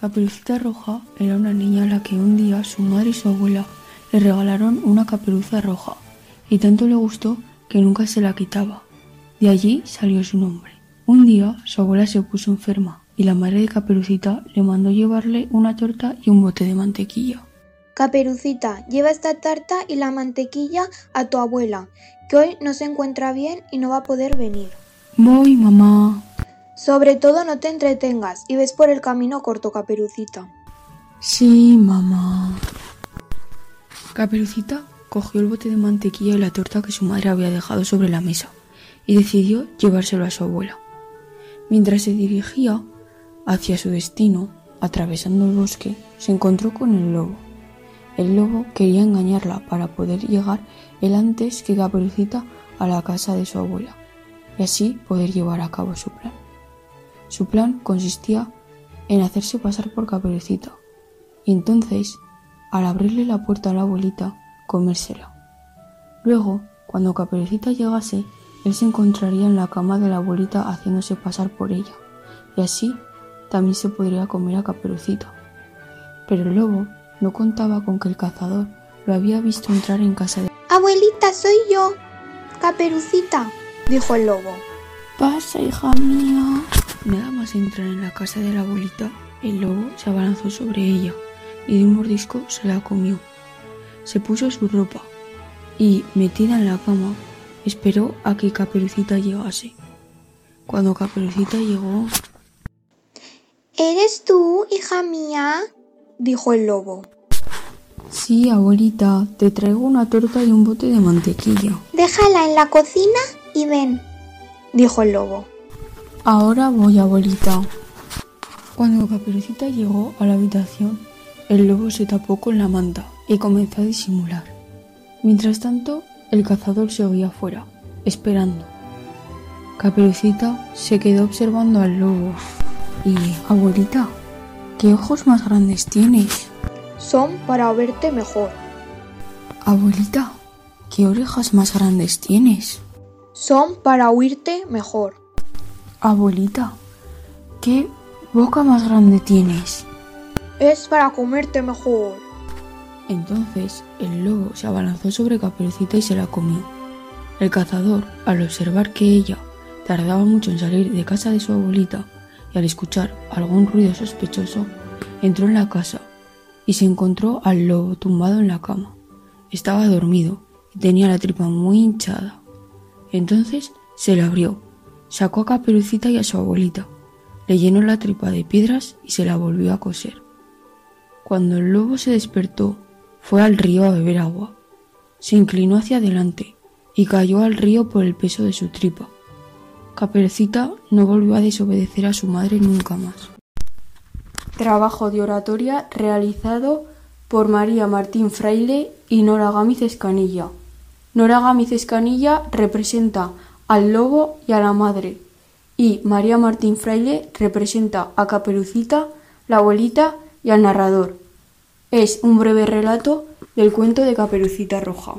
Caperucita Roja era una niña a la que un día su madre y su abuela le regalaron una caperuza roja y tanto le gustó que nunca se la quitaba. De allí salió su nombre. Un día su abuela se puso enferma y la madre de Caperucita le mandó llevarle una torta y un bote de mantequilla. Caperucita, lleva esta tarta y la mantequilla a tu abuela, que hoy no se encuentra bien y no va a poder venir. Voy, mamá. Sobre todo no te entretengas y ves por el camino corto, Caperucita. Sí, mamá. Caperucita cogió el bote de mantequilla y la torta que su madre había dejado sobre la mesa y decidió llevárselo a su abuela. Mientras se dirigía hacia su destino, atravesando el bosque, se encontró con el lobo. El lobo quería engañarla para poder llegar él antes que Caperucita a la casa de su abuela y así poder llevar a cabo su plan. Su plan consistía en hacerse pasar por Caperucita y entonces, al abrirle la puerta a la abuelita, comérsela. Luego, cuando Caperucita llegase, él se encontraría en la cama de la abuelita haciéndose pasar por ella, y así también se podría comer a Caperucita. Pero el lobo no contaba con que el cazador lo había visto entrar en casa de... Abuelita, soy yo. Caperucita, dijo el lobo. Pasa, hija mía. Nada más entrar en la casa de la abuelita, el lobo se abalanzó sobre ella y de un mordisco se la comió. Se puso su ropa y, metida en la cama, esperó a que Caperucita llegase. Cuando Caperucita llegó... ¿Eres tú, hija mía? dijo el lobo. Sí, abuelita, te traigo una torta y un bote de mantequilla. Déjala en la cocina y ven, dijo el lobo. Ahora voy, abuelita. Cuando Caperucita llegó a la habitación, el lobo se tapó con la manta y comenzó a disimular. Mientras tanto, el cazador seguía afuera, esperando. Caperucita se quedó observando al lobo y, abuelita, ¿qué ojos más grandes tienes? Son para verte mejor. Abuelita, ¿qué orejas más grandes tienes? Son para oírte mejor. Abuelita, ¿qué boca más grande tienes? Es para comerte mejor. Entonces el lobo se abalanzó sobre Caperucita y se la comió. El cazador, al observar que ella tardaba mucho en salir de casa de su abuelita y al escuchar algún ruido sospechoso, entró en la casa y se encontró al lobo tumbado en la cama. Estaba dormido y tenía la tripa muy hinchada. Entonces se la abrió, sacó a Caperucita y a su abuelita, le llenó la tripa de piedras y se la volvió a coser. Cuando el lobo se despertó, fue al río a beber agua. Se inclinó hacia adelante y cayó al río por el peso de su tripa. Caperucita no volvió a desobedecer a su madre nunca más. Trabajo de oratoria realizado por María Martín Fraile y Nora Gámez Escanilla. Nora Gámez Escanilla representa al lobo y a la madre, y María Martín Fraile representa a Caperucita, la abuelita y al narrador. Es un breve relato del cuento de Caperucita Roja.